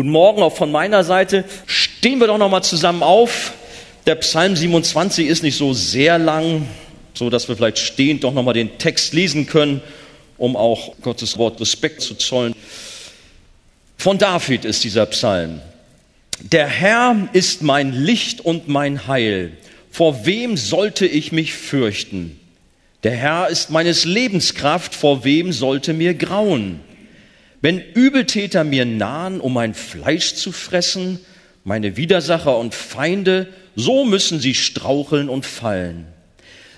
Guten Morgen auch von meiner Seite. Stehen wir doch noch mal zusammen auf. Der Psalm 27 ist nicht so sehr lang, so dass wir vielleicht stehend doch noch mal den Text lesen können, um auch Gottes Wort Respekt zu zollen. Von David ist dieser Psalm. Der Herr ist mein Licht und mein Heil. Vor wem sollte ich mich fürchten? Der Herr ist meines Lebens Kraft. Vor wem sollte mir grauen? Wenn Übeltäter mir nahen, um mein Fleisch zu fressen, meine Widersacher und Feinde, so müssen sie straucheln und fallen.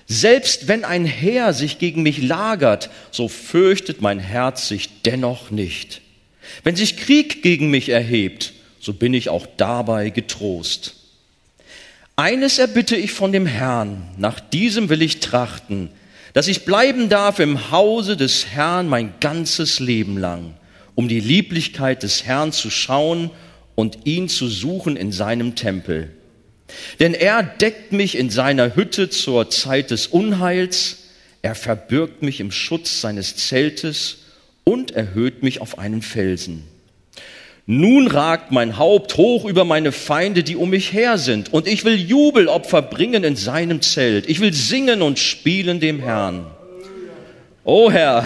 Selbst wenn ein Heer sich gegen mich lagert, so fürchtet mein Herz sich dennoch nicht. Wenn sich Krieg gegen mich erhebt, so bin ich auch dabei getrost. Eines erbitte ich von dem Herrn, nach diesem will ich trachten, dass ich bleiben darf im Hause des Herrn mein ganzes Leben lang um die Lieblichkeit des Herrn zu schauen und ihn zu suchen in seinem Tempel. Denn er deckt mich in seiner Hütte zur Zeit des Unheils, er verbirgt mich im Schutz seines Zeltes und erhöht mich auf einen Felsen. Nun ragt mein Haupt hoch über meine Feinde, die um mich her sind, und ich will Jubelopfer bringen in seinem Zelt. Ich will singen und spielen dem Herrn. O Herr,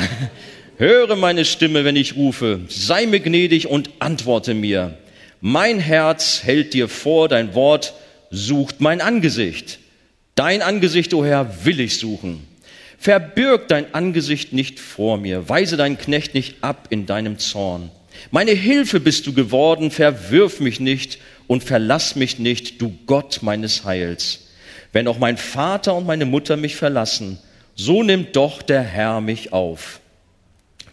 Höre meine Stimme, wenn ich rufe, sei mir gnädig und antworte mir. Mein Herz hält dir vor, dein Wort sucht mein Angesicht. Dein Angesicht, o oh Herr, will ich suchen. Verbirg dein Angesicht nicht vor mir, weise deinen Knecht nicht ab in deinem Zorn. Meine Hilfe bist du geworden, verwirf mich nicht und verlass mich nicht, du Gott meines Heils. Wenn auch mein Vater und meine Mutter mich verlassen, so nimmt doch der Herr mich auf.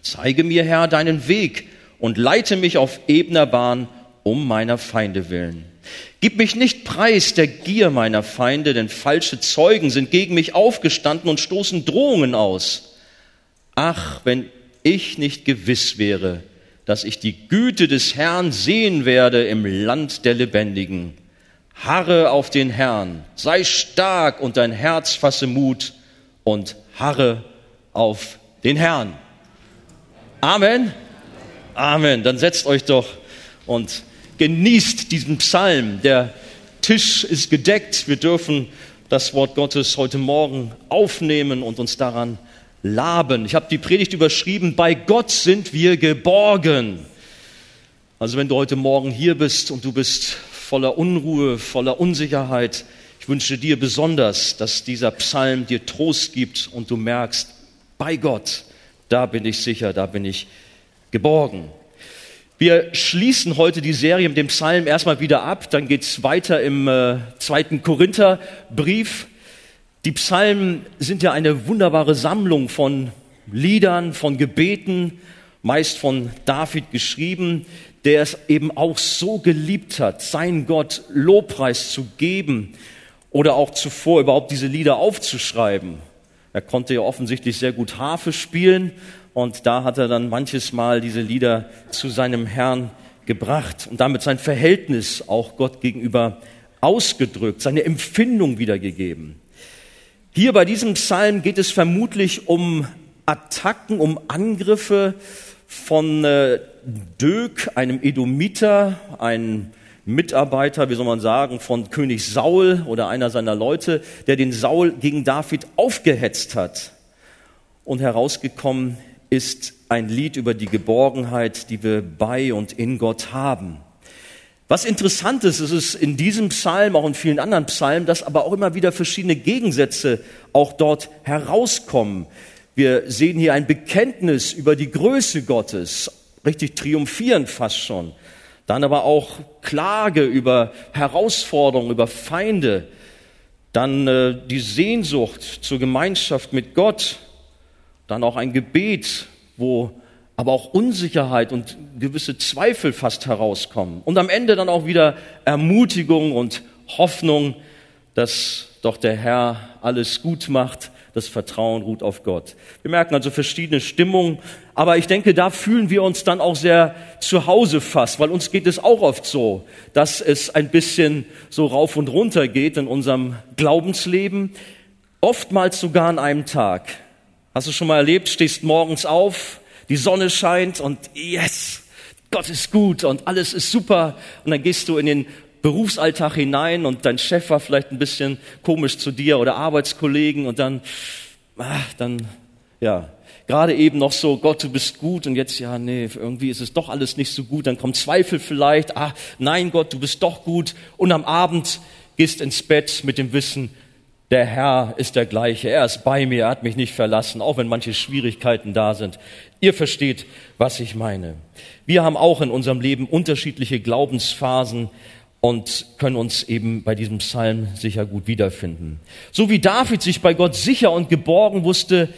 Zeige mir, Herr, deinen Weg und leite mich auf ebner Bahn um meiner Feinde willen. Gib mich nicht preis der Gier meiner Feinde, denn falsche Zeugen sind gegen mich aufgestanden und stoßen Drohungen aus. Ach, wenn ich nicht gewiss wäre, dass ich die Güte des Herrn sehen werde im Land der Lebendigen. Harre auf den Herrn, sei stark und dein Herz fasse Mut und harre auf den Herrn. Amen. Amen. Dann setzt euch doch und genießt diesen Psalm. Der Tisch ist gedeckt. Wir dürfen das Wort Gottes heute Morgen aufnehmen und uns daran laben. Ich habe die Predigt überschrieben, bei Gott sind wir geborgen. Also wenn du heute Morgen hier bist und du bist voller Unruhe, voller Unsicherheit, ich wünsche dir besonders, dass dieser Psalm dir Trost gibt und du merkst, bei Gott da bin ich sicher, da bin ich geborgen. Wir schließen heute die Serie mit dem Psalm erstmal wieder ab, dann geht es weiter im äh, zweiten Korintherbrief. Die Psalmen sind ja eine wunderbare Sammlung von Liedern, von Gebeten, meist von David geschrieben, der es eben auch so geliebt hat, seinen Gott Lobpreis zu geben oder auch zuvor überhaupt diese Lieder aufzuschreiben. Er konnte ja offensichtlich sehr gut Harfe spielen und da hat er dann manches Mal diese Lieder zu seinem Herrn gebracht und damit sein Verhältnis auch Gott gegenüber ausgedrückt, seine Empfindung wiedergegeben. Hier bei diesem Psalm geht es vermutlich um Attacken, um Angriffe von äh, Dök, einem Edomiter, einem Mitarbeiter, wie soll man sagen, von König Saul oder einer seiner Leute, der den Saul gegen David aufgehetzt hat. Und herausgekommen ist ein Lied über die Geborgenheit, die wir bei und in Gott haben. Was interessant ist, ist es in diesem Psalm, auch in vielen anderen Psalmen, dass aber auch immer wieder verschiedene Gegensätze auch dort herauskommen. Wir sehen hier ein Bekenntnis über die Größe Gottes, richtig triumphierend fast schon. Dann aber auch Klage über Herausforderungen, über Feinde. Dann äh, die Sehnsucht zur Gemeinschaft mit Gott. Dann auch ein Gebet, wo aber auch Unsicherheit und gewisse Zweifel fast herauskommen. Und am Ende dann auch wieder Ermutigung und Hoffnung, dass doch der Herr alles gut macht das Vertrauen ruht auf Gott. Wir merken also verschiedene Stimmungen, aber ich denke, da fühlen wir uns dann auch sehr zu Hause fast, weil uns geht es auch oft so, dass es ein bisschen so rauf und runter geht in unserem Glaubensleben, oftmals sogar an einem Tag. Hast du schon mal erlebt, stehst morgens auf, die Sonne scheint und yes, Gott ist gut und alles ist super. Und dann gehst du in den Berufsalltag hinein und dein Chef war vielleicht ein bisschen komisch zu dir oder Arbeitskollegen und dann, ach, dann, ja, gerade eben noch so, Gott, du bist gut und jetzt, ja, nee, irgendwie ist es doch alles nicht so gut. Dann kommt Zweifel vielleicht, ah, nein, Gott, du bist doch gut. Und am Abend gehst ins Bett mit dem Wissen, der Herr ist der gleiche, er ist bei mir, er hat mich nicht verlassen, auch wenn manche Schwierigkeiten da sind. Ihr versteht, was ich meine. Wir haben auch in unserem Leben unterschiedliche Glaubensphasen und können uns eben bei diesem Psalm sicher gut wiederfinden. So wie David sich bei Gott sicher und geborgen wusste,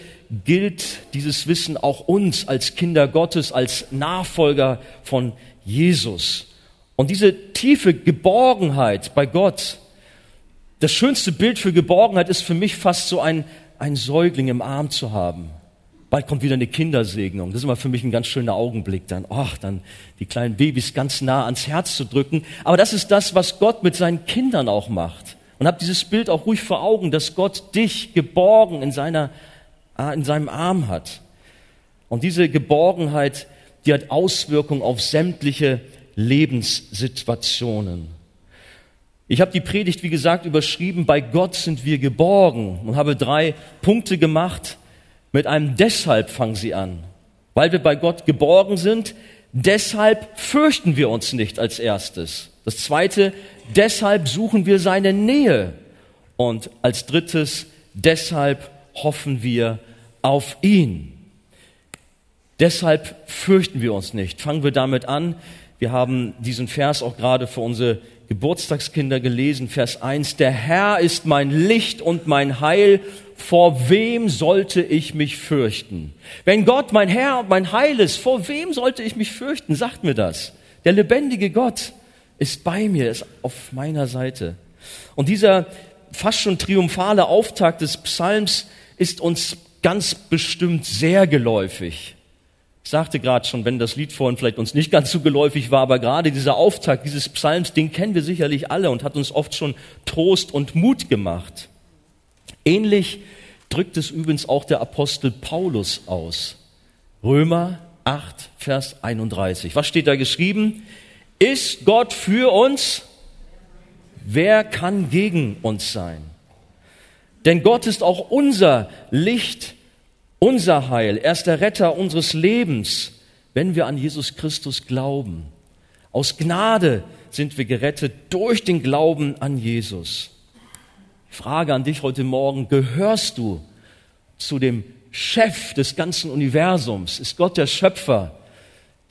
gilt dieses Wissen auch uns als Kinder Gottes, als Nachfolger von Jesus. Und diese tiefe Geborgenheit bei Gott, das schönste Bild für Geborgenheit ist für mich fast so ein, ein Säugling im Arm zu haben. Bald kommt wieder eine Kindersegnung. Das ist immer für mich ein ganz schöner Augenblick dann. Ach, dann die kleinen Babys ganz nah ans Herz zu drücken. Aber das ist das, was Gott mit seinen Kindern auch macht. Und hab dieses Bild auch ruhig vor Augen, dass Gott dich geborgen in seiner in seinem Arm hat. Und diese Geborgenheit, die hat Auswirkungen auf sämtliche Lebenssituationen. Ich habe die Predigt, wie gesagt, überschrieben, bei Gott sind wir geborgen und habe drei Punkte gemacht. Mit einem deshalb fangen sie an. Weil wir bei Gott geborgen sind, deshalb fürchten wir uns nicht als erstes. Das zweite, deshalb suchen wir seine Nähe. Und als drittes, deshalb hoffen wir auf ihn. Deshalb fürchten wir uns nicht. Fangen wir damit an. Wir haben diesen Vers auch gerade für unsere Geburtstagskinder gelesen, Vers 1. Der Herr ist mein Licht und mein Heil. Vor wem sollte ich mich fürchten? Wenn Gott mein Herr und mein Heil ist, vor wem sollte ich mich fürchten? Sagt mir das. Der lebendige Gott ist bei mir, ist auf meiner Seite. Und dieser fast schon triumphale Auftakt des Psalms ist uns ganz bestimmt sehr geläufig. Ich sagte gerade schon, wenn das Lied vorhin vielleicht uns nicht ganz so geläufig war, aber gerade dieser Auftakt dieses Psalms, den kennen wir sicherlich alle und hat uns oft schon Trost und Mut gemacht. Ähnlich drückt es übrigens auch der Apostel Paulus aus. Römer 8, Vers 31. Was steht da geschrieben? Ist Gott für uns? Wer kann gegen uns sein? Denn Gott ist auch unser Licht, unser Heil. Er ist der Retter unseres Lebens, wenn wir an Jesus Christus glauben. Aus Gnade sind wir gerettet durch den Glauben an Jesus. Frage an dich heute Morgen, gehörst du zu dem Chef des ganzen Universums? Ist Gott der Schöpfer,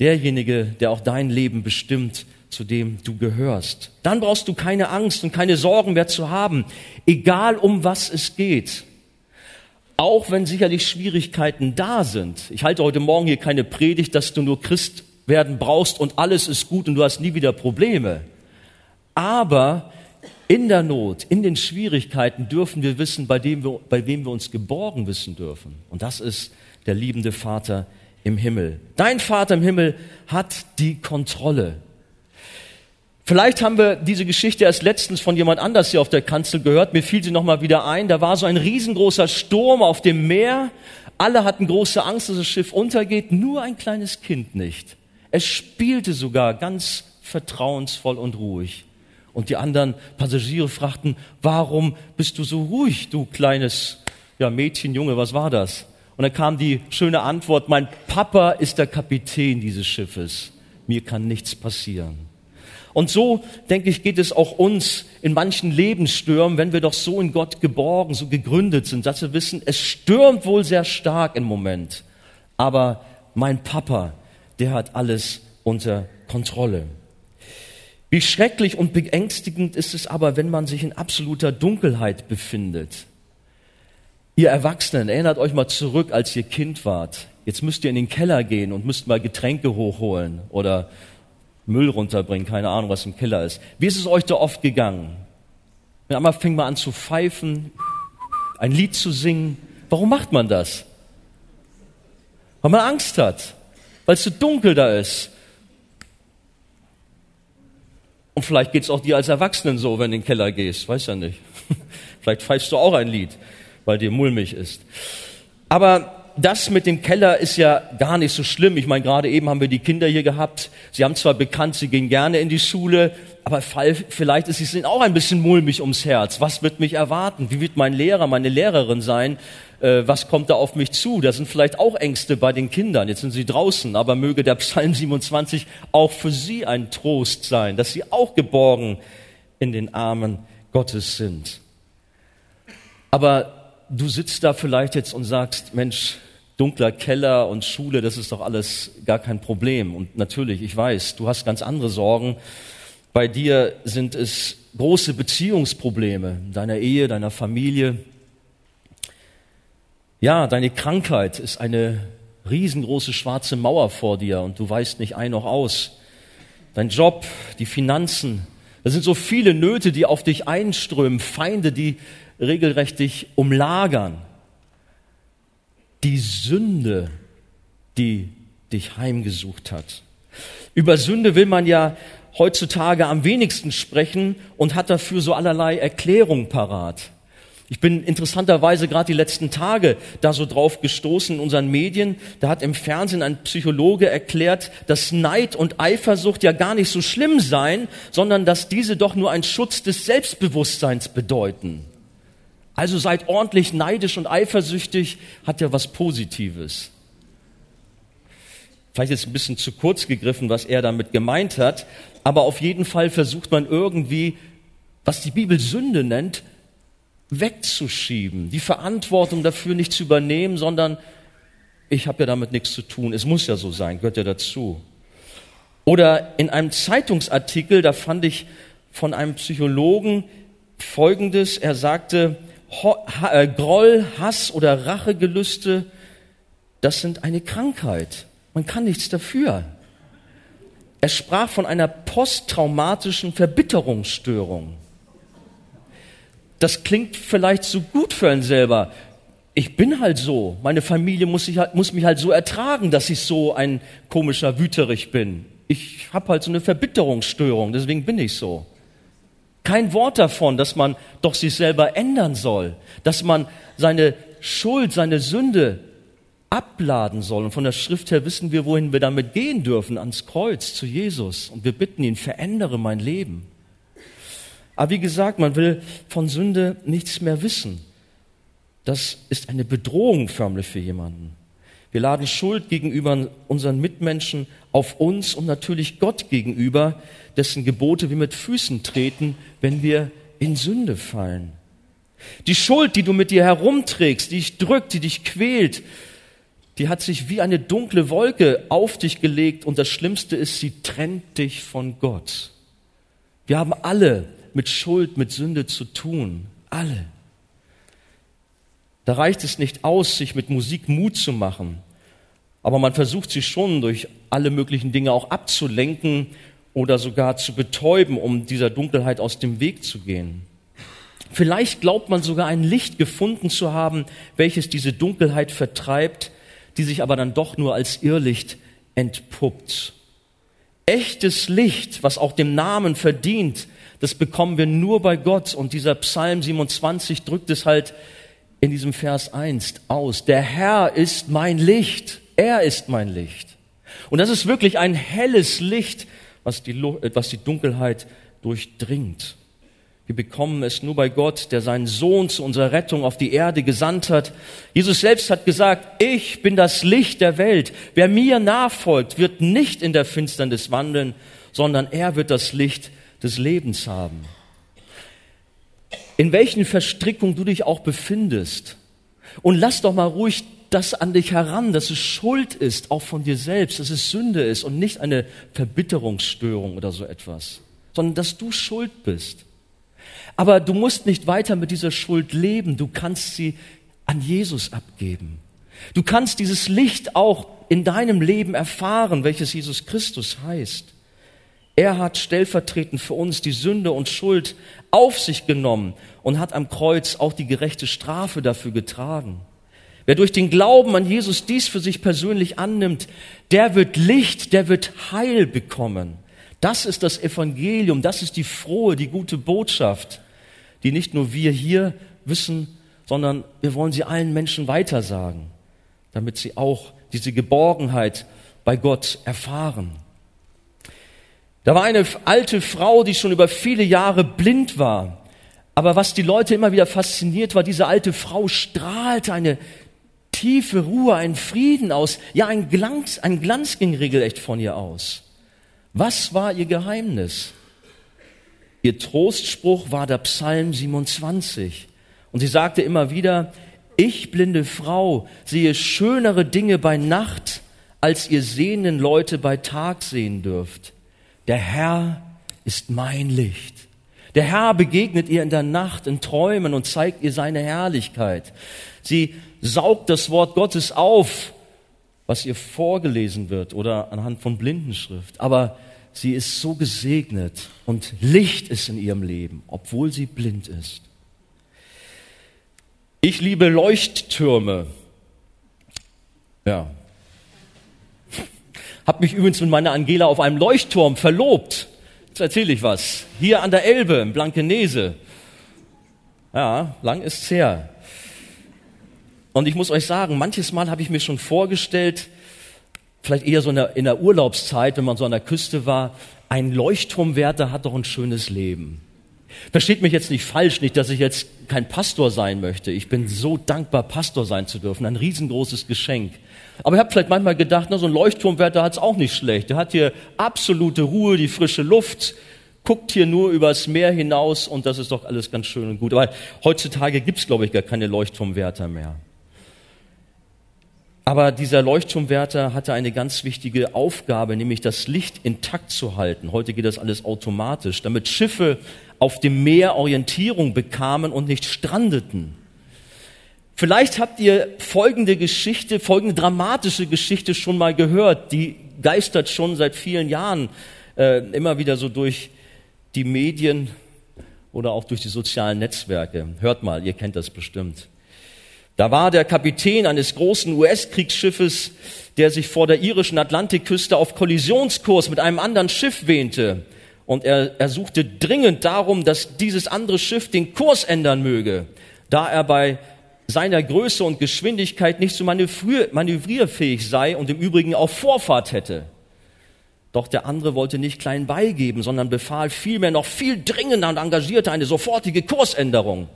derjenige, der auch dein Leben bestimmt? Zu dem du gehörst. Dann brauchst du keine Angst und keine Sorgen mehr zu haben, egal um was es geht. Auch wenn sicherlich Schwierigkeiten da sind. Ich halte heute Morgen hier keine Predigt, dass du nur Christ werden brauchst und alles ist gut und du hast nie wieder Probleme. Aber in der Not, in den Schwierigkeiten dürfen wir wissen, bei, dem wir, bei wem wir uns geborgen wissen dürfen. Und das ist der liebende Vater im Himmel. Dein Vater im Himmel hat die Kontrolle. Vielleicht haben wir diese Geschichte erst letztens von jemand anders hier auf der Kanzel gehört. Mir fiel sie nochmal wieder ein. Da war so ein riesengroßer Sturm auf dem Meer. Alle hatten große Angst, dass das Schiff untergeht. Nur ein kleines Kind nicht. Es spielte sogar ganz vertrauensvoll und ruhig. Und die anderen Passagiere fragten, warum bist du so ruhig, du kleines ja, Mädchen, Junge, was war das? Und dann kam die schöne Antwort, mein Papa ist der Kapitän dieses Schiffes. Mir kann nichts passieren. Und so, denke ich, geht es auch uns in manchen Lebensstürmen, wenn wir doch so in Gott geborgen, so gegründet sind, dass wir wissen, es stürmt wohl sehr stark im Moment. Aber mein Papa, der hat alles unter Kontrolle. Wie schrecklich und beängstigend ist es aber, wenn man sich in absoluter Dunkelheit befindet. Ihr Erwachsenen, erinnert euch mal zurück, als ihr Kind wart. Jetzt müsst ihr in den Keller gehen und müsst mal Getränke hochholen oder Müll runterbringen, keine Ahnung, was im Keller ist. Wie ist es euch da oft gegangen? Wenn einmal fängt man an zu pfeifen, ein Lied zu singen. Warum macht man das? Weil man Angst hat, weil es so dunkel da ist. Und vielleicht geht es auch dir als Erwachsenen so, wenn du in den Keller gehst, weiß ja nicht. vielleicht pfeifst du auch ein Lied, weil dir mulmig ist. Aber das mit dem Keller ist ja gar nicht so schlimm. Ich meine, gerade eben haben wir die Kinder hier gehabt. Sie haben zwar bekannt, sie gehen gerne in die Schule, aber vielleicht ist es ihnen auch ein bisschen mulmig ums Herz. Was wird mich erwarten? Wie wird mein Lehrer, meine Lehrerin sein? Äh, was kommt da auf mich zu? Da sind vielleicht auch Ängste bei den Kindern. Jetzt sind sie draußen, aber möge der Psalm 27 auch für sie ein Trost sein, dass sie auch geborgen in den Armen Gottes sind. Aber du sitzt da vielleicht jetzt und sagst, Mensch, dunkler Keller und Schule, das ist doch alles gar kein Problem. Und natürlich, ich weiß, du hast ganz andere Sorgen. Bei dir sind es große Beziehungsprobleme, deiner Ehe, deiner Familie. Ja, deine Krankheit ist eine riesengroße schwarze Mauer vor dir und du weißt nicht ein noch aus. Dein Job, die Finanzen, das sind so viele Nöte, die auf dich einströmen, Feinde, die regelrecht dich umlagern. Die Sünde, die dich heimgesucht hat. Über Sünde will man ja heutzutage am wenigsten sprechen und hat dafür so allerlei Erklärung parat. Ich bin interessanterweise gerade die letzten Tage da so drauf gestoßen in unseren Medien. Da hat im Fernsehen ein Psychologe erklärt, dass Neid und Eifersucht ja gar nicht so schlimm seien, sondern dass diese doch nur ein Schutz des Selbstbewusstseins bedeuten. Also seid ordentlich neidisch und eifersüchtig, hat ja was Positives. Vielleicht ist ein bisschen zu kurz gegriffen, was er damit gemeint hat, aber auf jeden Fall versucht man irgendwie, was die Bibel Sünde nennt, wegzuschieben, die Verantwortung dafür nicht zu übernehmen, sondern ich habe ja damit nichts zu tun, es muss ja so sein, gehört ja dazu. Oder in einem Zeitungsartikel, da fand ich von einem Psychologen Folgendes, er sagte, äh, Groll, Hass oder Rachegelüste, das sind eine Krankheit. Man kann nichts dafür. Er sprach von einer posttraumatischen Verbitterungsstörung. Das klingt vielleicht so gut für einen selber. Ich bin halt so. Meine Familie muss, halt, muss mich halt so ertragen, dass ich so ein komischer Wüterich bin. Ich habe halt so eine Verbitterungsstörung, deswegen bin ich so. Kein Wort davon, dass man doch sich selber ändern soll, dass man seine Schuld, seine Sünde abladen soll. Und von der Schrift her wissen wir, wohin wir damit gehen dürfen, ans Kreuz, zu Jesus. Und wir bitten ihn, verändere mein Leben. Aber wie gesagt, man will von Sünde nichts mehr wissen. Das ist eine Bedrohung förmlich für jemanden. Wir laden Schuld gegenüber unseren Mitmenschen auf uns und natürlich Gott gegenüber, dessen Gebote wir mit Füßen treten, wenn wir in Sünde fallen. Die Schuld, die du mit dir herumträgst, die dich drückt, die dich quält, die hat sich wie eine dunkle Wolke auf dich gelegt und das Schlimmste ist, sie trennt dich von Gott. Wir haben alle mit Schuld, mit Sünde zu tun. Alle. Da reicht es nicht aus, sich mit Musik Mut zu machen. Aber man versucht sich schon durch alle möglichen Dinge auch abzulenken oder sogar zu betäuben, um dieser Dunkelheit aus dem Weg zu gehen. Vielleicht glaubt man sogar ein Licht gefunden zu haben, welches diese Dunkelheit vertreibt, die sich aber dann doch nur als Irrlicht entpuppt. Echtes Licht, was auch dem Namen verdient, das bekommen wir nur bei Gott. Und dieser Psalm 27 drückt es halt in diesem Vers 1 aus. Der Herr ist mein Licht. Er ist mein Licht. Und das ist wirklich ein helles Licht, was die, was die Dunkelheit durchdringt. Wir bekommen es nur bei Gott, der seinen Sohn zu unserer Rettung auf die Erde gesandt hat. Jesus selbst hat gesagt, ich bin das Licht der Welt. Wer mir nachfolgt, wird nicht in der Finsternis wandeln, sondern er wird das Licht des Lebens haben. In welchen Verstrickungen du dich auch befindest. Und lass doch mal ruhig das an dich heran, dass es Schuld ist, auch von dir selbst, dass es Sünde ist und nicht eine Verbitterungsstörung oder so etwas, sondern dass du schuld bist. Aber du musst nicht weiter mit dieser Schuld leben, du kannst sie an Jesus abgeben. Du kannst dieses Licht auch in deinem Leben erfahren, welches Jesus Christus heißt. Er hat stellvertretend für uns die Sünde und Schuld auf sich genommen und hat am Kreuz auch die gerechte Strafe dafür getragen. Wer durch den Glauben an Jesus dies für sich persönlich annimmt, der wird Licht, der wird Heil bekommen. Das ist das Evangelium, das ist die frohe, die gute Botschaft, die nicht nur wir hier wissen, sondern wir wollen sie allen Menschen weitersagen. damit sie auch diese Geborgenheit bei Gott erfahren. Da war eine alte Frau, die schon über viele Jahre blind war. Aber was die Leute immer wieder fasziniert war, diese alte Frau strahlte eine tiefe Ruhe, einen Frieden aus. Ja, ein Glanz, ein Glanz ging regelrecht von ihr aus. Was war ihr Geheimnis? Ihr Trostspruch war der Psalm 27. Und sie sagte immer wieder, ich blinde Frau sehe schönere Dinge bei Nacht, als ihr sehenden Leute bei Tag sehen dürft. Der Herr ist mein Licht. Der Herr begegnet ihr in der Nacht, in Träumen und zeigt ihr seine Herrlichkeit. Sie saugt das Wort Gottes auf, was ihr vorgelesen wird oder anhand von Blindenschrift. Aber sie ist so gesegnet und Licht ist in ihrem Leben, obwohl sie blind ist. Ich liebe Leuchttürme. Ja. Hab mich übrigens mit meiner Angela auf einem Leuchtturm verlobt. Jetzt erzähle ich was. Hier an der Elbe, in Blankenese. Ja, lang ist's her. Und ich muss euch sagen, manches Mal habe ich mir schon vorgestellt, vielleicht eher so in der, in der Urlaubszeit, wenn man so an der Küste war, ein Leuchtturmwärter hat doch ein schönes Leben. Versteht mich jetzt nicht falsch, nicht, dass ich jetzt kein Pastor sein möchte. Ich bin so dankbar, Pastor sein zu dürfen. Ein riesengroßes Geschenk. Aber ich habe vielleicht manchmal gedacht, na, so ein Leuchtturmwärter hat's auch nicht schlecht. Der hat hier absolute Ruhe, die frische Luft, guckt hier nur übers Meer hinaus und das ist doch alles ganz schön und gut. Aber heutzutage gibt's, glaube ich, gar keine Leuchtturmwärter mehr. Aber dieser Leuchtturmwärter hatte eine ganz wichtige Aufgabe, nämlich das Licht intakt zu halten. Heute geht das alles automatisch, damit Schiffe auf dem Meer Orientierung bekamen und nicht strandeten. Vielleicht habt ihr folgende Geschichte, folgende dramatische Geschichte schon mal gehört. Die geistert schon seit vielen Jahren äh, immer wieder so durch die Medien oder auch durch die sozialen Netzwerke. Hört mal, ihr kennt das bestimmt. Da war der Kapitän eines großen US-Kriegsschiffes, der sich vor der irischen Atlantikküste auf Kollisionskurs mit einem anderen Schiff wähnte. Und er, er suchte dringend darum, dass dieses andere Schiff den Kurs ändern möge, da er bei seiner Größe und Geschwindigkeit nicht so manövrier, manövrierfähig sei und im Übrigen auch Vorfahrt hätte. Doch der andere wollte nicht klein beigeben, sondern befahl vielmehr noch viel dringender und engagierte eine sofortige Kursänderung.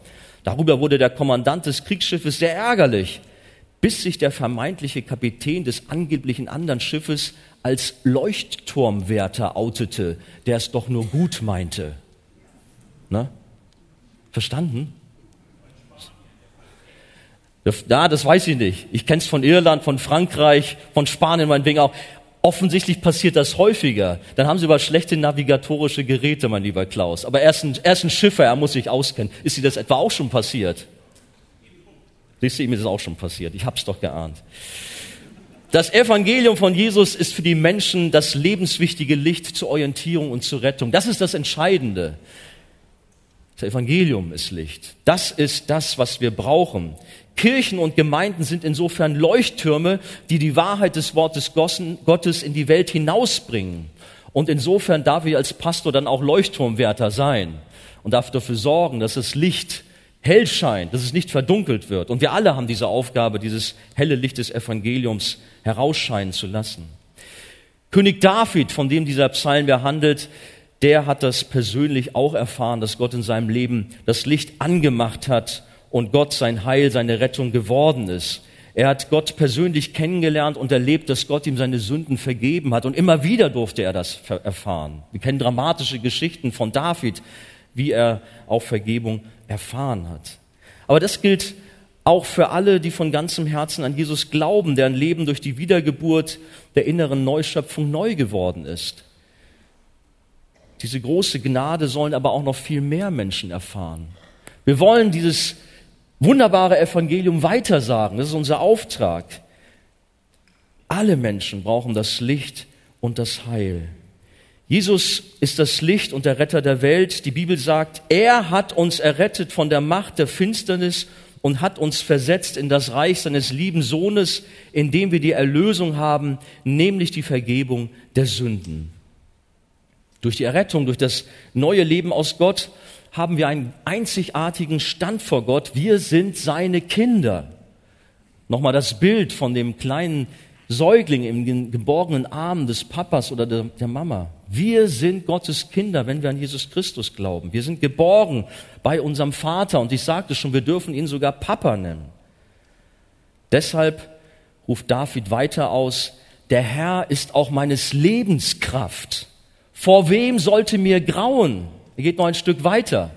Darüber wurde der Kommandant des Kriegsschiffes sehr ärgerlich, bis sich der vermeintliche Kapitän des angeblichen anderen Schiffes als Leuchtturmwärter outete, der es doch nur gut meinte. Na? Verstanden? Ja, das weiß ich nicht. Ich kenne es von Irland, von Frankreich, von Spanien meinetwegen auch. Offensichtlich passiert das häufiger. Dann haben sie aber schlechte navigatorische Geräte, mein lieber Klaus. Aber er ist ein, er ist ein Schiffer, er muss sich auskennen. Ist dir das etwa auch schon passiert? Siehst du, ihm ist es auch schon passiert. Ich hab's doch geahnt. Das Evangelium von Jesus ist für die Menschen das lebenswichtige Licht zur Orientierung und zur Rettung. Das ist das Entscheidende. Das Evangelium ist Licht. Das ist das, was wir brauchen. Kirchen und Gemeinden sind insofern Leuchttürme, die die Wahrheit des Wortes Gottes in die Welt hinausbringen. Und insofern darf ich als Pastor dann auch Leuchtturmwärter sein und darf dafür sorgen, dass das Licht hell scheint, dass es nicht verdunkelt wird. Und wir alle haben diese Aufgabe, dieses helle Licht des Evangeliums herausscheinen zu lassen. König David, von dem dieser Psalm behandelt, der hat das persönlich auch erfahren, dass Gott in seinem Leben das Licht angemacht hat und Gott sein Heil, seine Rettung geworden ist. Er hat Gott persönlich kennengelernt und erlebt, dass Gott ihm seine Sünden vergeben hat. Und immer wieder durfte er das erfahren. Wir kennen dramatische Geschichten von David, wie er auch Vergebung erfahren hat. Aber das gilt auch für alle, die von ganzem Herzen an Jesus glauben, deren Leben durch die Wiedergeburt der inneren Neuschöpfung neu geworden ist. Diese große Gnade sollen aber auch noch viel mehr Menschen erfahren. Wir wollen dieses wunderbare Evangelium weitersagen. Das ist unser Auftrag. Alle Menschen brauchen das Licht und das Heil. Jesus ist das Licht und der Retter der Welt. Die Bibel sagt, er hat uns errettet von der Macht der Finsternis und hat uns versetzt in das Reich seines lieben Sohnes, in dem wir die Erlösung haben, nämlich die Vergebung der Sünden. Durch die Errettung, durch das neue Leben aus Gott haben wir einen einzigartigen Stand vor Gott. Wir sind seine Kinder. Nochmal das Bild von dem kleinen Säugling im geborgenen Arm des Papas oder der, Mama. Wir sind Gottes Kinder, wenn wir an Jesus Christus glauben. Wir sind geborgen bei unserem Vater und ich sagte schon, wir dürfen ihn sogar Papa nennen. Deshalb ruft David weiter aus, der Herr ist auch meines Lebens Kraft. Vor wem sollte mir grauen? Er geht noch ein Stück weiter.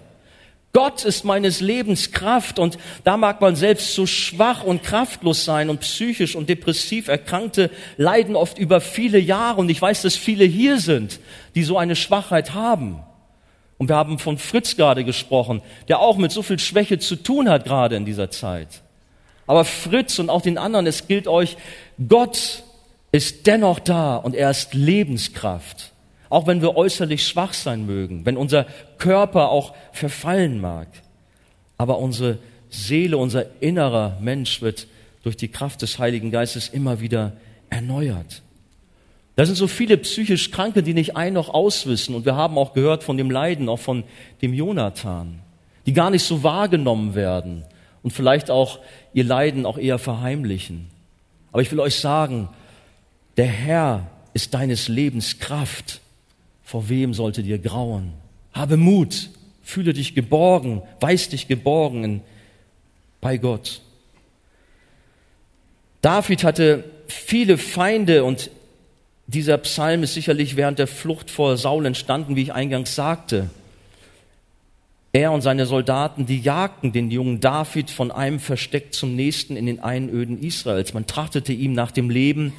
Gott ist meines Lebens Kraft und da mag man selbst so schwach und kraftlos sein und psychisch und depressiv Erkrankte leiden oft über viele Jahre und ich weiß, dass viele hier sind, die so eine Schwachheit haben. Und wir haben von Fritz gerade gesprochen, der auch mit so viel Schwäche zu tun hat gerade in dieser Zeit. Aber Fritz und auch den anderen, es gilt euch, Gott ist dennoch da und er ist Lebenskraft. Auch wenn wir äußerlich schwach sein mögen, wenn unser Körper auch verfallen mag. Aber unsere Seele, unser innerer Mensch wird durch die Kraft des Heiligen Geistes immer wieder erneuert. Da sind so viele psychisch Kranke, die nicht ein noch auswissen. Und wir haben auch gehört von dem Leiden, auch von dem Jonathan, die gar nicht so wahrgenommen werden und vielleicht auch ihr Leiden auch eher verheimlichen. Aber ich will euch sagen, der Herr ist deines Lebens Kraft. Vor wem sollte dir grauen? Habe Mut, fühle dich geborgen, weiß dich geborgen bei Gott. David hatte viele Feinde und dieser Psalm ist sicherlich während der Flucht vor Saul entstanden, wie ich eingangs sagte. Er und seine Soldaten, die jagten den jungen David von einem Versteck zum nächsten in den Einöden Israels. Man trachtete ihm nach dem Leben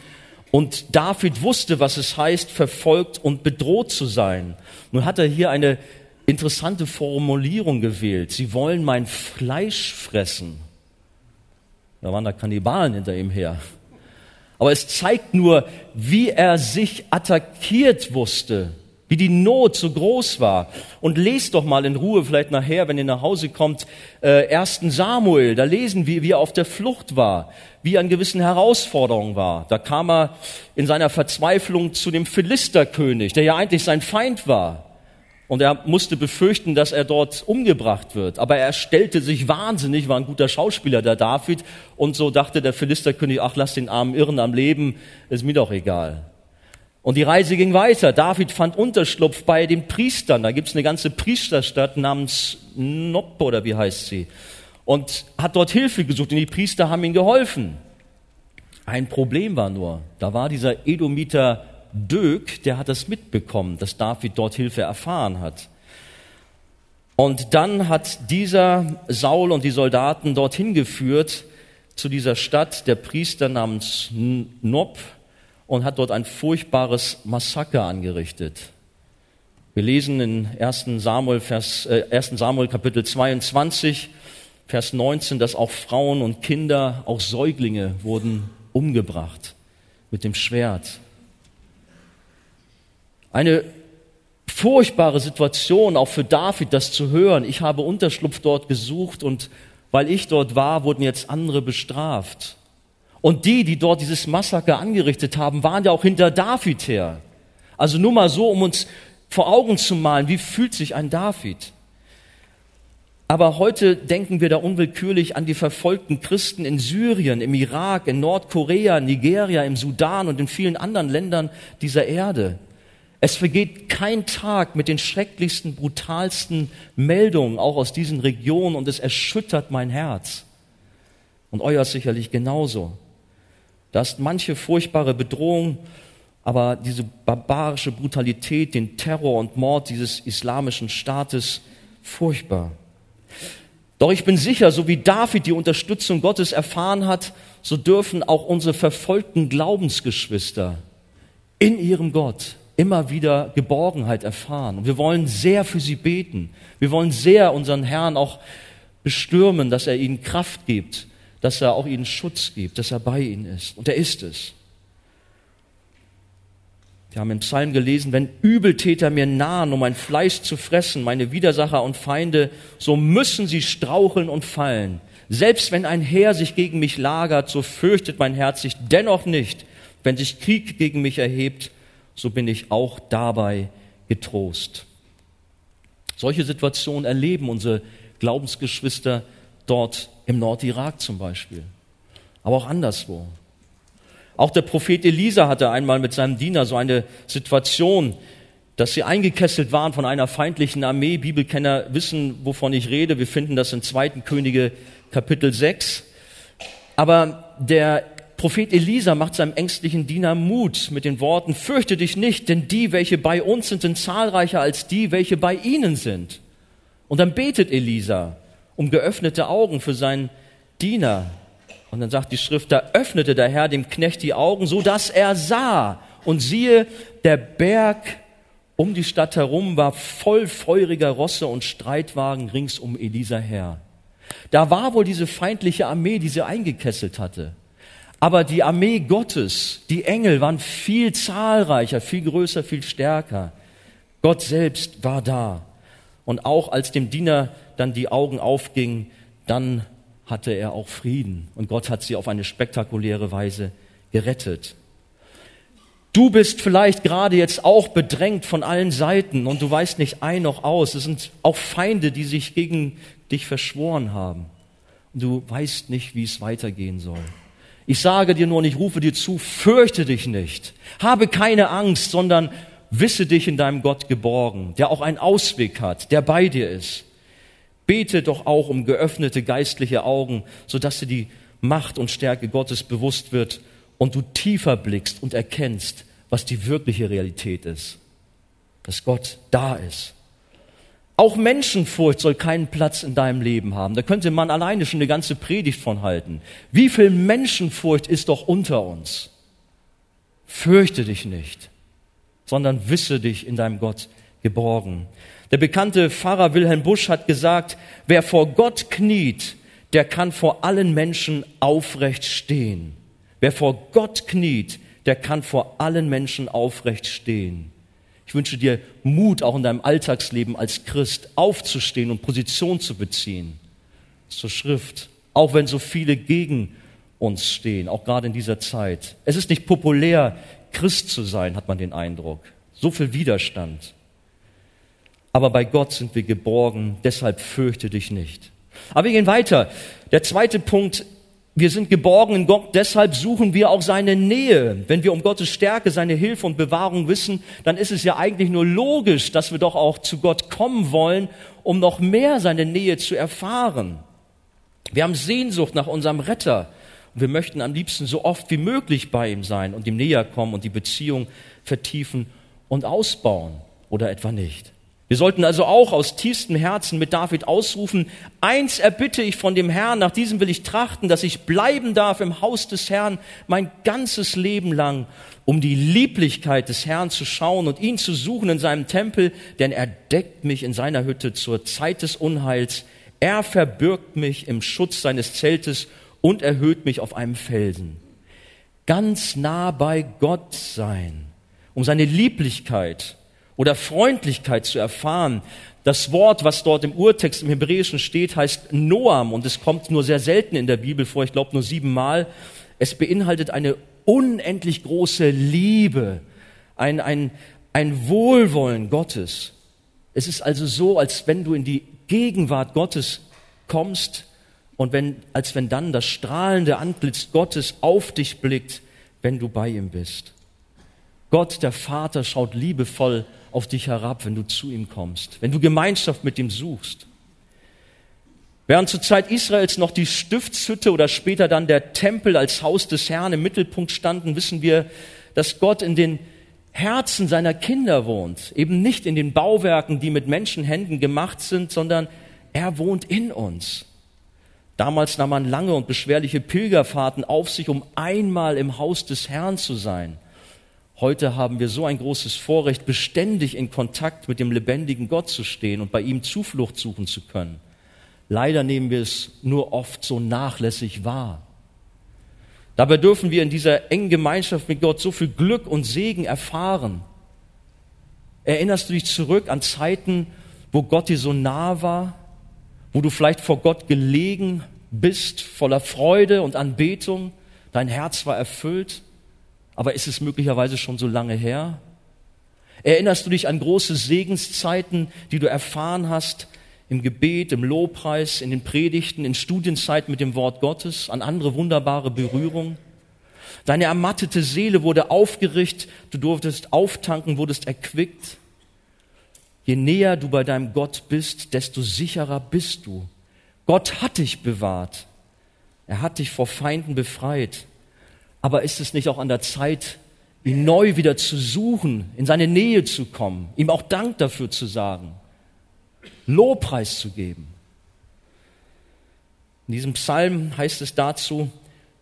und David wusste, was es heißt, verfolgt und bedroht zu sein. Nun hat er hier eine interessante Formulierung gewählt. Sie wollen mein Fleisch fressen. Da waren da Kannibalen hinter ihm her. Aber es zeigt nur, wie er sich attackiert wusste wie die Not so groß war. Und lest doch mal in Ruhe, vielleicht nachher, wenn ihr nach Hause kommt, äh, 1. Samuel, da lesen wir, wie er auf der Flucht war, wie er an gewissen Herausforderungen war. Da kam er in seiner Verzweiflung zu dem Philisterkönig, der ja eigentlich sein Feind war. Und er musste befürchten, dass er dort umgebracht wird. Aber er stellte sich wahnsinnig, war ein guter Schauspieler, der David. Und so dachte der Philisterkönig, ach, lass den armen Irren am Leben, ist mir doch egal. Und die Reise ging weiter. David fand Unterschlupf bei den Priestern. Da gibt's eine ganze Priesterstadt namens Nob oder wie heißt sie. Und hat dort Hilfe gesucht und die Priester haben ihm geholfen. Ein Problem war nur, da war dieser Edomiter Dök, der hat das mitbekommen, dass David dort Hilfe erfahren hat. Und dann hat dieser Saul und die Soldaten dorthin geführt zu dieser Stadt, der Priester namens Nob, und hat dort ein furchtbares Massaker angerichtet. Wir lesen in 1. Samuel, Vers, äh, 1. Samuel Kapitel 22, Vers 19, dass auch Frauen und Kinder, auch Säuglinge wurden umgebracht mit dem Schwert. Eine furchtbare Situation auch für David, das zu hören. Ich habe Unterschlupf dort gesucht und weil ich dort war, wurden jetzt andere bestraft. Und die, die dort dieses Massaker angerichtet haben, waren ja auch hinter David her. Also nur mal so, um uns vor Augen zu malen, wie fühlt sich ein David? Aber heute denken wir da unwillkürlich an die verfolgten Christen in Syrien, im Irak, in Nordkorea, Nigeria, im Sudan und in vielen anderen Ländern dieser Erde. Es vergeht kein Tag mit den schrecklichsten, brutalsten Meldungen auch aus diesen Regionen und es erschüttert mein Herz. Und euer sicherlich genauso. Da ist manche furchtbare Bedrohung, aber diese barbarische Brutalität, den Terror und Mord dieses islamischen Staates furchtbar. Doch ich bin sicher, so wie David die Unterstützung Gottes erfahren hat, so dürfen auch unsere verfolgten Glaubensgeschwister in ihrem Gott immer wieder Geborgenheit erfahren. Und wir wollen sehr für sie beten. Wir wollen sehr unseren Herrn auch bestürmen, dass er ihnen Kraft gibt, dass er auch ihnen Schutz gibt, dass er bei ihnen ist. Und er ist es. Wir haben im Psalm gelesen, wenn Übeltäter mir nahen, um mein Fleisch zu fressen, meine Widersacher und Feinde, so müssen sie straucheln und fallen. Selbst wenn ein Heer sich gegen mich lagert, so fürchtet mein Herz sich dennoch nicht. Wenn sich Krieg gegen mich erhebt, so bin ich auch dabei getrost. Solche Situationen erleben unsere Glaubensgeschwister dort im Nordirak zum Beispiel. aber auch anderswo. Auch der Prophet Elisa hatte einmal mit seinem Diener so eine Situation, dass sie eingekesselt waren von einer feindlichen Armee. Bibelkenner wissen, wovon ich rede. Wir finden das in 2. Könige Kapitel 6. Aber der Prophet Elisa macht seinem ängstlichen Diener Mut mit den Worten, fürchte dich nicht, denn die, welche bei uns sind, sind zahlreicher als die, welche bei ihnen sind. Und dann betet Elisa um geöffnete Augen für seinen Diener. Und dann sagt die Schrift, da öffnete der Herr dem Knecht die Augen, so dass er sah. Und siehe, der Berg um die Stadt herum war voll feuriger Rosse und Streitwagen rings um Elisa her. Da war wohl diese feindliche Armee, die sie eingekesselt hatte. Aber die Armee Gottes, die Engel waren viel zahlreicher, viel größer, viel stärker. Gott selbst war da. Und auch als dem Diener dann die Augen aufgingen, dann hatte er auch Frieden. Und Gott hat sie auf eine spektakuläre Weise gerettet. Du bist vielleicht gerade jetzt auch bedrängt von allen Seiten und du weißt nicht ein noch aus. Es sind auch Feinde, die sich gegen dich verschworen haben. Und du weißt nicht, wie es weitergehen soll. Ich sage dir nur und ich rufe dir zu, fürchte dich nicht. Habe keine Angst, sondern wisse dich in deinem Gott geborgen, der auch einen Ausweg hat, der bei dir ist. Bete doch auch um geöffnete geistliche Augen, sodass dir die Macht und Stärke Gottes bewusst wird und du tiefer blickst und erkennst, was die wirkliche Realität ist. Dass Gott da ist. Auch Menschenfurcht soll keinen Platz in deinem Leben haben. Da könnte man alleine schon eine ganze Predigt von halten. Wie viel Menschenfurcht ist doch unter uns? Fürchte dich nicht, sondern wisse dich in deinem Gott geborgen. Der bekannte Pfarrer Wilhelm Busch hat gesagt, wer vor Gott kniet, der kann vor allen Menschen aufrecht stehen. Wer vor Gott kniet, der kann vor allen Menschen aufrecht stehen. Ich wünsche dir Mut, auch in deinem Alltagsleben als Christ aufzustehen und Position zu beziehen. Zur Schrift. Auch wenn so viele gegen uns stehen, auch gerade in dieser Zeit. Es ist nicht populär, Christ zu sein, hat man den Eindruck. So viel Widerstand. Aber bei Gott sind wir geborgen, deshalb fürchte dich nicht. Aber wir gehen weiter. Der zweite Punkt, wir sind geborgen in Gott, deshalb suchen wir auch seine Nähe. Wenn wir um Gottes Stärke, seine Hilfe und Bewahrung wissen, dann ist es ja eigentlich nur logisch, dass wir doch auch zu Gott kommen wollen, um noch mehr seine Nähe zu erfahren. Wir haben Sehnsucht nach unserem Retter. Und wir möchten am liebsten so oft wie möglich bei ihm sein und ihm näher kommen und die Beziehung vertiefen und ausbauen oder etwa nicht. Wir sollten also auch aus tiefstem Herzen mit David ausrufen, eins erbitte ich von dem Herrn, nach diesem will ich trachten, dass ich bleiben darf im Haus des Herrn mein ganzes Leben lang, um die Lieblichkeit des Herrn zu schauen und ihn zu suchen in seinem Tempel, denn er deckt mich in seiner Hütte zur Zeit des Unheils, er verbirgt mich im Schutz seines Zeltes und erhöht mich auf einem Felsen. Ganz nah bei Gott sein, um seine Lieblichkeit oder Freundlichkeit zu erfahren. Das Wort, was dort im Urtext im Hebräischen steht, heißt Noam und es kommt nur sehr selten in der Bibel vor, ich glaube nur siebenmal. Es beinhaltet eine unendlich große Liebe, ein, ein, ein Wohlwollen Gottes. Es ist also so, als wenn du in die Gegenwart Gottes kommst und wenn, als wenn dann das strahlende Antlitz Gottes auf dich blickt, wenn du bei ihm bist. Gott, der Vater, schaut liebevoll auf dich herab, wenn du zu ihm kommst, wenn du Gemeinschaft mit ihm suchst. Während zur Zeit Israels noch die Stiftshütte oder später dann der Tempel als Haus des Herrn im Mittelpunkt standen, wissen wir, dass Gott in den Herzen seiner Kinder wohnt. Eben nicht in den Bauwerken, die mit Menschenhänden gemacht sind, sondern er wohnt in uns. Damals nahm man lange und beschwerliche Pilgerfahrten auf sich, um einmal im Haus des Herrn zu sein. Heute haben wir so ein großes Vorrecht, beständig in Kontakt mit dem lebendigen Gott zu stehen und bei ihm Zuflucht suchen zu können. Leider nehmen wir es nur oft so nachlässig wahr. Dabei dürfen wir in dieser engen Gemeinschaft mit Gott so viel Glück und Segen erfahren. Erinnerst du dich zurück an Zeiten, wo Gott dir so nah war, wo du vielleicht vor Gott gelegen bist, voller Freude und Anbetung, dein Herz war erfüllt? Aber ist es möglicherweise schon so lange her? Erinnerst du dich an große Segenszeiten, die du erfahren hast im Gebet, im Lobpreis, in den Predigten, in Studienzeit mit dem Wort Gottes, an andere wunderbare Berührungen. Deine ermattete Seele wurde aufgerichtet, du durftest auftanken, wurdest erquickt. Je näher du bei deinem Gott bist, desto sicherer bist du. Gott hat dich bewahrt. Er hat dich vor Feinden befreit. Aber ist es nicht auch an der Zeit, ihn neu wieder zu suchen, in seine Nähe zu kommen, ihm auch Dank dafür zu sagen, Lobpreis zu geben? In diesem Psalm heißt es dazu,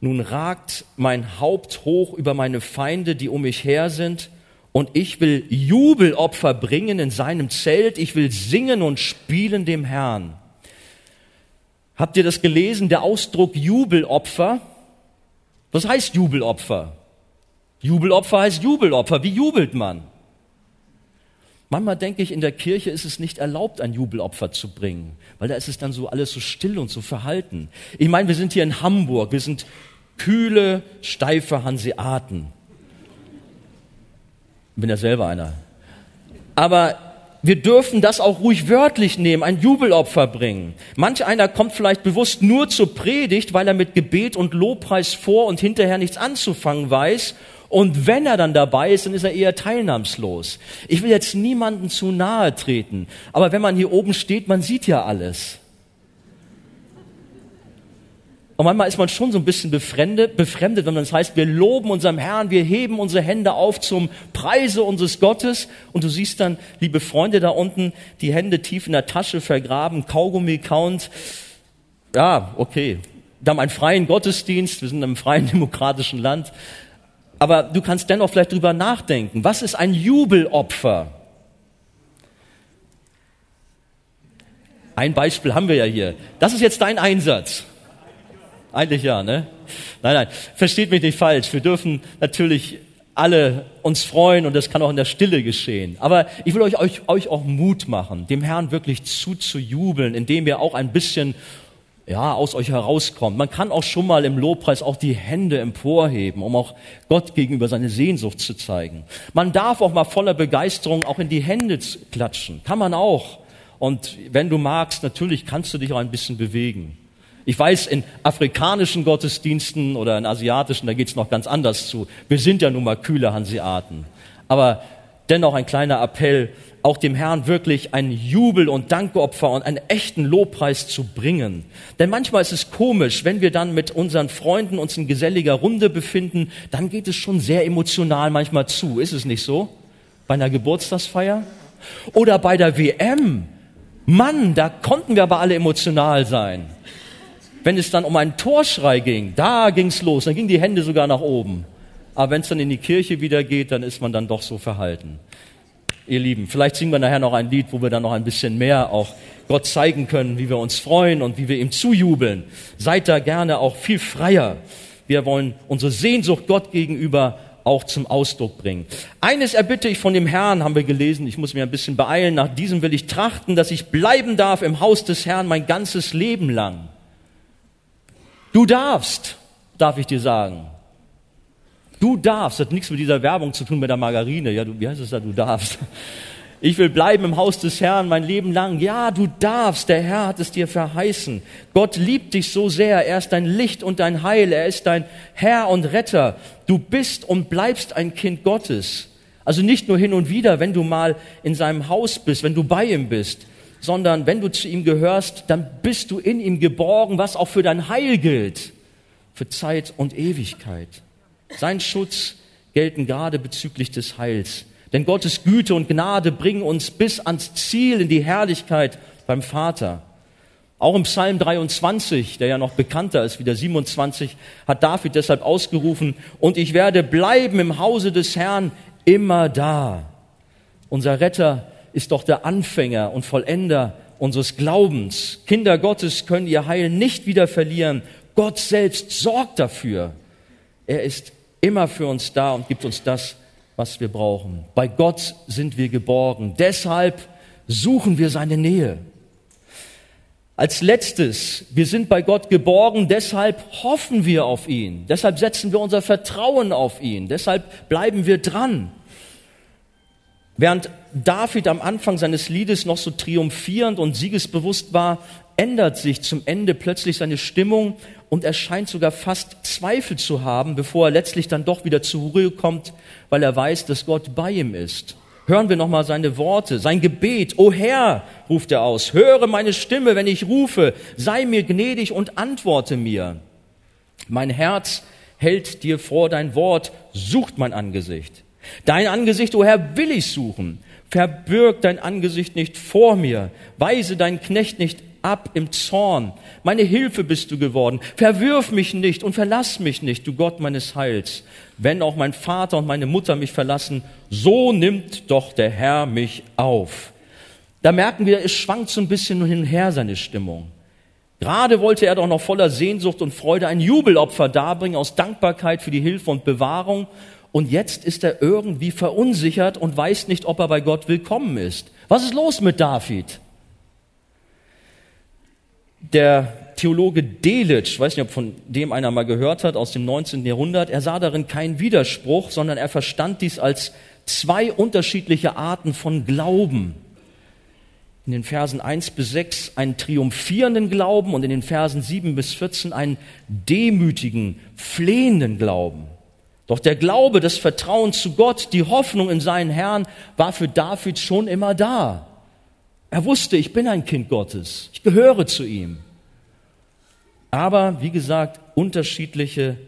nun ragt mein Haupt hoch über meine Feinde, die um mich her sind, und ich will Jubelopfer bringen in seinem Zelt, ich will singen und spielen dem Herrn. Habt ihr das gelesen? Der Ausdruck Jubelopfer. Was heißt Jubelopfer? Jubelopfer heißt Jubelopfer. Wie jubelt man? Manchmal denke ich, in der Kirche ist es nicht erlaubt, ein Jubelopfer zu bringen, weil da ist es dann so alles so still und so verhalten. Ich meine, wir sind hier in Hamburg, wir sind kühle, steife Hanseaten. Ich bin ja selber einer. Aber wir dürfen das auch ruhig wörtlich nehmen, ein Jubelopfer bringen. Manch einer kommt vielleicht bewusst nur zur Predigt, weil er mit Gebet und Lobpreis vor und hinterher nichts anzufangen weiß. Und wenn er dann dabei ist, dann ist er eher teilnahmslos. Ich will jetzt niemanden zu nahe treten, aber wenn man hier oben steht, man sieht ja alles. Und manchmal ist man schon so ein bisschen befremdet, befremdet, wenn das heißt, wir loben unserem Herrn, wir heben unsere Hände auf zum Preise unseres Gottes. Und du siehst dann, liebe Freunde da unten, die Hände tief in der Tasche vergraben, Kaugummi count. Ja, okay. Wir haben einen freien Gottesdienst, wir sind in einem freien demokratischen Land. Aber du kannst dennoch vielleicht drüber nachdenken. Was ist ein Jubelopfer? Ein Beispiel haben wir ja hier. Das ist jetzt dein Einsatz. Eigentlich ja, ne? Nein, nein, versteht mich nicht falsch. Wir dürfen natürlich alle uns freuen und das kann auch in der Stille geschehen. Aber ich will euch, euch, euch auch Mut machen, dem Herrn wirklich zuzujubeln, indem ihr auch ein bisschen ja, aus euch herauskommt. Man kann auch schon mal im Lobpreis auch die Hände emporheben, um auch Gott gegenüber seine Sehnsucht zu zeigen. Man darf auch mal voller Begeisterung auch in die Hände klatschen. Kann man auch. Und wenn du magst, natürlich kannst du dich auch ein bisschen bewegen. Ich weiß, in afrikanischen Gottesdiensten oder in asiatischen, da geht's noch ganz anders zu. Wir sind ja nun mal kühle Hanseaten. Aber dennoch ein kleiner Appell, auch dem Herrn wirklich ein Jubel und Dankopfer und einen echten Lobpreis zu bringen. Denn manchmal ist es komisch, wenn wir dann mit unseren Freunden uns in geselliger Runde befinden, dann geht es schon sehr emotional manchmal zu. Ist es nicht so? Bei einer Geburtstagsfeier? Oder bei der WM? Mann, da konnten wir aber alle emotional sein. Wenn es dann um einen Torschrei ging, da ging's los, dann gingen die Hände sogar nach oben. Aber wenn es dann in die Kirche wieder geht, dann ist man dann doch so verhalten. Ihr Lieben, vielleicht singen wir nachher noch ein Lied, wo wir dann noch ein bisschen mehr auch Gott zeigen können, wie wir uns freuen und wie wir ihm zujubeln. Seid da gerne auch viel freier. Wir wollen unsere Sehnsucht Gott gegenüber auch zum Ausdruck bringen. Eines erbitte ich von dem Herrn, haben wir gelesen, ich muss mir ein bisschen beeilen, nach diesem will ich trachten, dass ich bleiben darf im Haus des Herrn mein ganzes Leben lang. Du darfst, darf ich dir sagen. Du darfst, das hat nichts mit dieser Werbung zu tun mit der Margarine. Ja, du, wie heißt es da? Du darfst. Ich will bleiben im Haus des Herrn mein Leben lang. Ja, du darfst. Der Herr hat es dir verheißen. Gott liebt dich so sehr. Er ist dein Licht und dein Heil. Er ist dein Herr und Retter. Du bist und bleibst ein Kind Gottes. Also nicht nur hin und wieder, wenn du mal in seinem Haus bist, wenn du bei ihm bist, sondern wenn du zu ihm gehörst, dann bist du in ihm geborgen, was auch für dein Heil gilt, für Zeit und Ewigkeit. Sein Schutz gelten gerade bezüglich des Heils. Denn Gottes Güte und Gnade bringen uns bis ans Ziel in die Herrlichkeit beim Vater. Auch im Psalm 23, der ja noch bekannter ist wie der 27, hat David deshalb ausgerufen, und ich werde bleiben im Hause des Herrn immer da. Unser Retter ist doch der Anfänger und Vollender unseres Glaubens. Kinder Gottes können ihr Heil nicht wieder verlieren. Gott selbst sorgt dafür. Er ist immer für uns da und gibt uns das, was wir brauchen. Bei Gott sind wir geborgen. Deshalb suchen wir seine Nähe. Als letztes, wir sind bei Gott geborgen, deshalb hoffen wir auf ihn. Deshalb setzen wir unser Vertrauen auf ihn. Deshalb bleiben wir dran. Während David am Anfang seines Liedes noch so triumphierend und siegesbewusst war, ändert sich zum Ende plötzlich seine Stimmung und er scheint sogar fast Zweifel zu haben, bevor er letztlich dann doch wieder zur Ruhe kommt, weil er weiß, dass Gott bei ihm ist. Hören wir nochmal seine Worte, sein Gebet. O Herr, ruft er aus, höre meine Stimme, wenn ich rufe, sei mir gnädig und antworte mir. Mein Herz hält dir vor dein Wort, sucht mein Angesicht. Dein Angesicht, o Herr, will ich suchen. Verbirg dein Angesicht nicht vor mir, weise dein Knecht nicht ab im Zorn. Meine Hilfe bist du geworden. Verwirf mich nicht und verlass mich nicht, du Gott meines Heils. Wenn auch mein Vater und meine Mutter mich verlassen, so nimmt doch der Herr mich auf. Da merken wir, es schwankt so ein bisschen hin und her seine Stimmung. Gerade wollte er doch noch voller Sehnsucht und Freude ein Jubelopfer darbringen aus Dankbarkeit für die Hilfe und Bewahrung. Und jetzt ist er irgendwie verunsichert und weiß nicht, ob er bei Gott willkommen ist. Was ist los mit David? Der Theologe Delitzsch, weiß nicht, ob von dem einer mal gehört hat, aus dem 19. Jahrhundert, er sah darin keinen Widerspruch, sondern er verstand dies als zwei unterschiedliche Arten von Glauben. In den Versen 1 bis 6 einen triumphierenden Glauben und in den Versen 7 bis 14 einen demütigen, flehenden Glauben. Doch der Glaube, das Vertrauen zu Gott, die Hoffnung in seinen Herrn war für David schon immer da. Er wusste, ich bin ein Kind Gottes, ich gehöre zu ihm. Aber, wie gesagt, unterschiedliche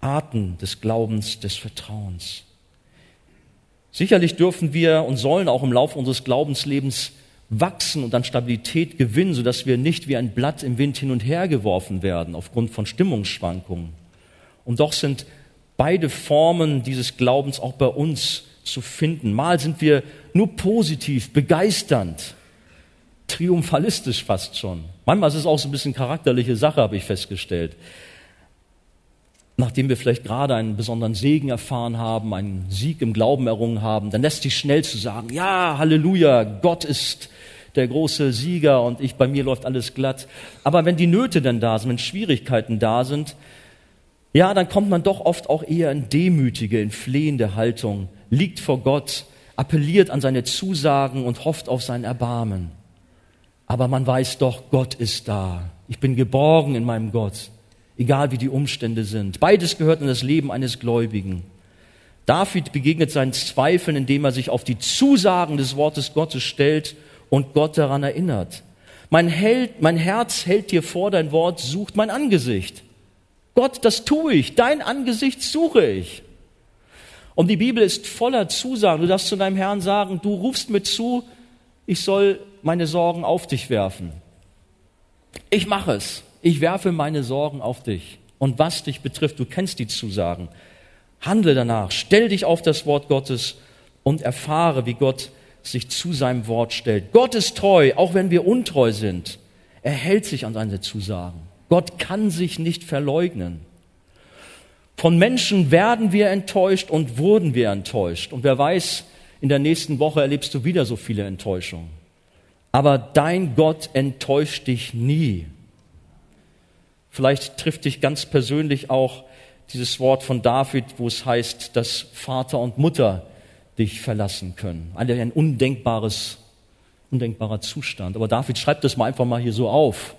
Arten des Glaubens, des Vertrauens. Sicherlich dürfen wir und sollen auch im Laufe unseres Glaubenslebens wachsen und an Stabilität gewinnen, sodass wir nicht wie ein Blatt im Wind hin und her geworfen werden aufgrund von Stimmungsschwankungen. Und doch sind beide Formen dieses Glaubens auch bei uns zu finden. Mal sind wir nur positiv, begeisternd, triumphalistisch fast schon. Manchmal ist es auch so ein bisschen charakterliche Sache, habe ich festgestellt. Nachdem wir vielleicht gerade einen besonderen Segen erfahren haben, einen Sieg im Glauben errungen haben, dann lässt sich schnell zu sagen, ja, Halleluja, Gott ist der große Sieger und ich, bei mir läuft alles glatt. Aber wenn die Nöte dann da sind, wenn Schwierigkeiten da sind, ja, dann kommt man doch oft auch eher in demütige, in flehende Haltung, liegt vor Gott, appelliert an seine Zusagen und hofft auf sein Erbarmen. Aber man weiß doch, Gott ist da. Ich bin geborgen in meinem Gott, egal wie die Umstände sind. Beides gehört in das Leben eines Gläubigen. David begegnet seinen Zweifeln, indem er sich auf die Zusagen des Wortes Gottes stellt und Gott daran erinnert. Mein, Held, mein Herz hält dir vor dein Wort, sucht mein Angesicht. Gott, das tue ich, dein Angesicht suche ich. Und die Bibel ist voller Zusagen. Du darfst zu deinem Herrn sagen, du rufst mir zu, ich soll meine Sorgen auf dich werfen. Ich mache es. Ich werfe meine Sorgen auf dich. Und was dich betrifft, du kennst die Zusagen. Handle danach, stell dich auf das Wort Gottes und erfahre, wie Gott sich zu seinem Wort stellt. Gott ist treu, auch wenn wir untreu sind. Er hält sich an seine Zusagen. Gott kann sich nicht verleugnen. Von Menschen werden wir enttäuscht und wurden wir enttäuscht. Und wer weiß, in der nächsten Woche erlebst du wieder so viele Enttäuschungen. Aber dein Gott enttäuscht dich nie. Vielleicht trifft dich ganz persönlich auch dieses Wort von David, wo es heißt, dass Vater und Mutter dich verlassen können. Ein undenkbares, undenkbarer Zustand. Aber David schreibt das mal einfach mal hier so auf.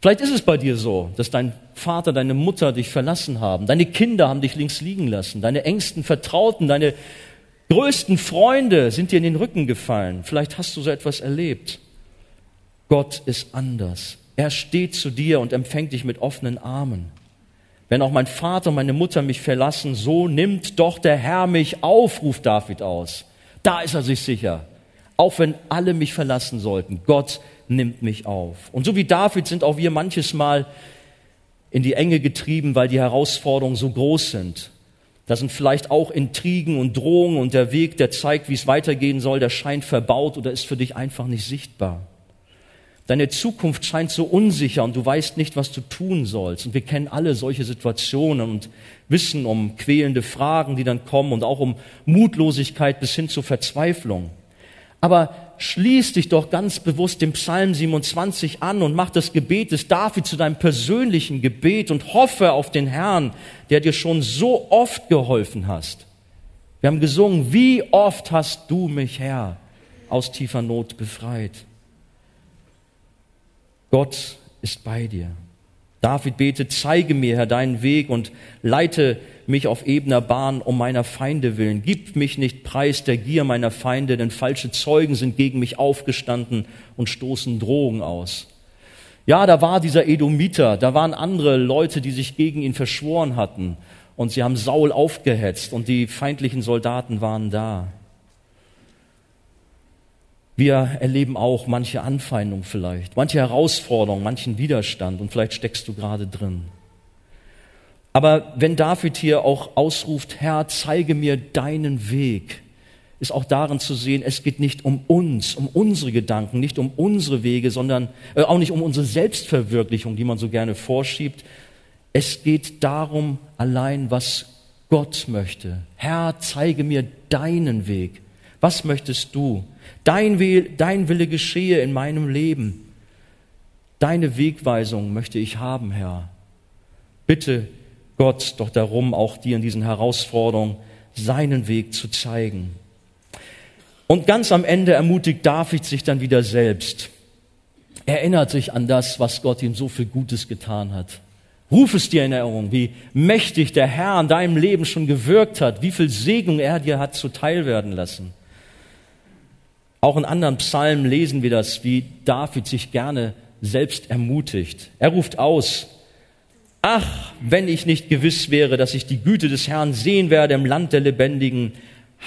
Vielleicht ist es bei dir so, dass dein Vater, deine Mutter dich verlassen haben, deine Kinder haben dich links liegen lassen, deine engsten Vertrauten, deine größten Freunde sind dir in den Rücken gefallen. Vielleicht hast du so etwas erlebt. Gott ist anders. Er steht zu dir und empfängt dich mit offenen Armen. Wenn auch mein Vater und meine Mutter mich verlassen, so nimmt doch der Herr mich auf, ruft David aus. Da ist er sich sicher. Auch wenn alle mich verlassen sollten, Gott nimmt mich auf. Und so wie David sind auch wir manches Mal in die Enge getrieben, weil die Herausforderungen so groß sind. Da sind vielleicht auch Intrigen und Drohungen und der Weg, der zeigt, wie es weitergehen soll, der scheint verbaut oder ist für dich einfach nicht sichtbar. Deine Zukunft scheint so unsicher und du weißt nicht, was du tun sollst. Und wir kennen alle solche Situationen und wissen um quälende Fragen, die dann kommen und auch um Mutlosigkeit bis hin zur Verzweiflung. Aber schließ dich doch ganz bewusst dem Psalm 27 an und mach das Gebet des David zu deinem persönlichen Gebet und hoffe auf den Herrn, der dir schon so oft geholfen hast. Wir haben gesungen, wie oft hast du mich, Herr, aus tiefer Not befreit. Gott ist bei dir. David betet, zeige mir, Herr, deinen Weg und leite mich auf ebener Bahn um meiner Feinde willen. Gib mich nicht preis der Gier meiner Feinde, denn falsche Zeugen sind gegen mich aufgestanden und stoßen Drogen aus. Ja, da war dieser Edomiter, da waren andere Leute, die sich gegen ihn verschworen hatten und sie haben Saul aufgehetzt und die feindlichen Soldaten waren da. Wir erleben auch manche Anfeindung vielleicht, manche Herausforderung, manchen Widerstand und vielleicht steckst du gerade drin. Aber wenn David hier auch ausruft, Herr, zeige mir deinen Weg, ist auch darin zu sehen, es geht nicht um uns, um unsere Gedanken, nicht um unsere Wege, sondern äh, auch nicht um unsere Selbstverwirklichung, die man so gerne vorschiebt. Es geht darum allein, was Gott möchte. Herr, zeige mir deinen Weg. Was möchtest du? Dein, Will, dein Wille geschehe in meinem Leben. Deine Wegweisung möchte ich haben, Herr. Bitte Gott doch darum, auch dir in diesen Herausforderungen seinen Weg zu zeigen. Und ganz am Ende ermutigt David sich dann wieder selbst. Er erinnert sich an das, was Gott ihm so viel Gutes getan hat. Ruf es dir in Erinnerung, wie mächtig der Herr in deinem Leben schon gewirkt hat, wie viel Segnung er dir hat zuteil werden lassen. Auch in anderen Psalmen lesen wir das, wie David sich gerne selbst ermutigt. Er ruft aus, ach, wenn ich nicht gewiss wäre, dass ich die Güte des Herrn sehen werde im Land der Lebendigen.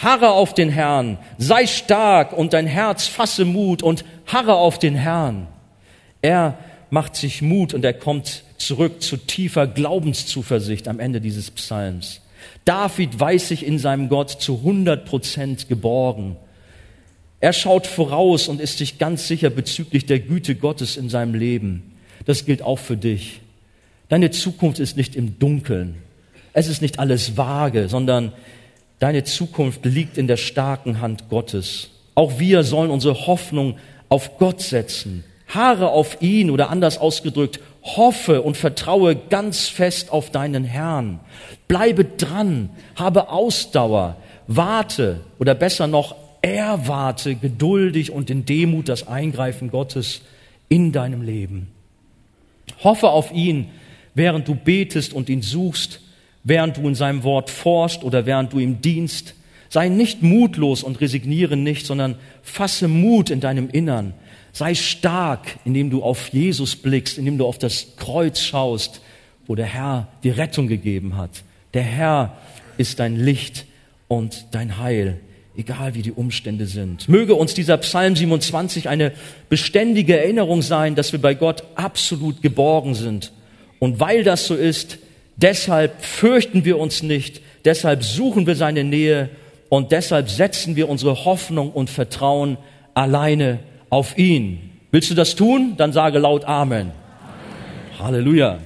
Harre auf den Herrn, sei stark und dein Herz fasse Mut und harre auf den Herrn. Er macht sich Mut und er kommt zurück zu tiefer Glaubenszuversicht am Ende dieses Psalms. David weiß sich in seinem Gott zu 100 Prozent geborgen. Er schaut voraus und ist sich ganz sicher bezüglich der Güte Gottes in seinem Leben. Das gilt auch für dich. Deine Zukunft ist nicht im Dunkeln. Es ist nicht alles vage, sondern deine Zukunft liegt in der starken Hand Gottes. Auch wir sollen unsere Hoffnung auf Gott setzen. Haare auf ihn oder anders ausgedrückt, hoffe und vertraue ganz fest auf deinen Herrn. Bleibe dran, habe Ausdauer, warte oder besser noch erwarte geduldig und in Demut das Eingreifen Gottes in deinem Leben. Hoffe auf ihn, während du betest und ihn suchst, während du in seinem Wort forscht oder während du ihm dienst. Sei nicht mutlos und resigniere nicht, sondern fasse Mut in deinem Innern. Sei stark, indem du auf Jesus blickst, indem du auf das Kreuz schaust, wo der Herr die Rettung gegeben hat. Der Herr ist dein Licht und dein Heil egal wie die Umstände sind. Möge uns dieser Psalm 27 eine beständige Erinnerung sein, dass wir bei Gott absolut geborgen sind. Und weil das so ist, deshalb fürchten wir uns nicht, deshalb suchen wir seine Nähe und deshalb setzen wir unsere Hoffnung und Vertrauen alleine auf ihn. Willst du das tun? Dann sage laut Amen. Amen. Halleluja.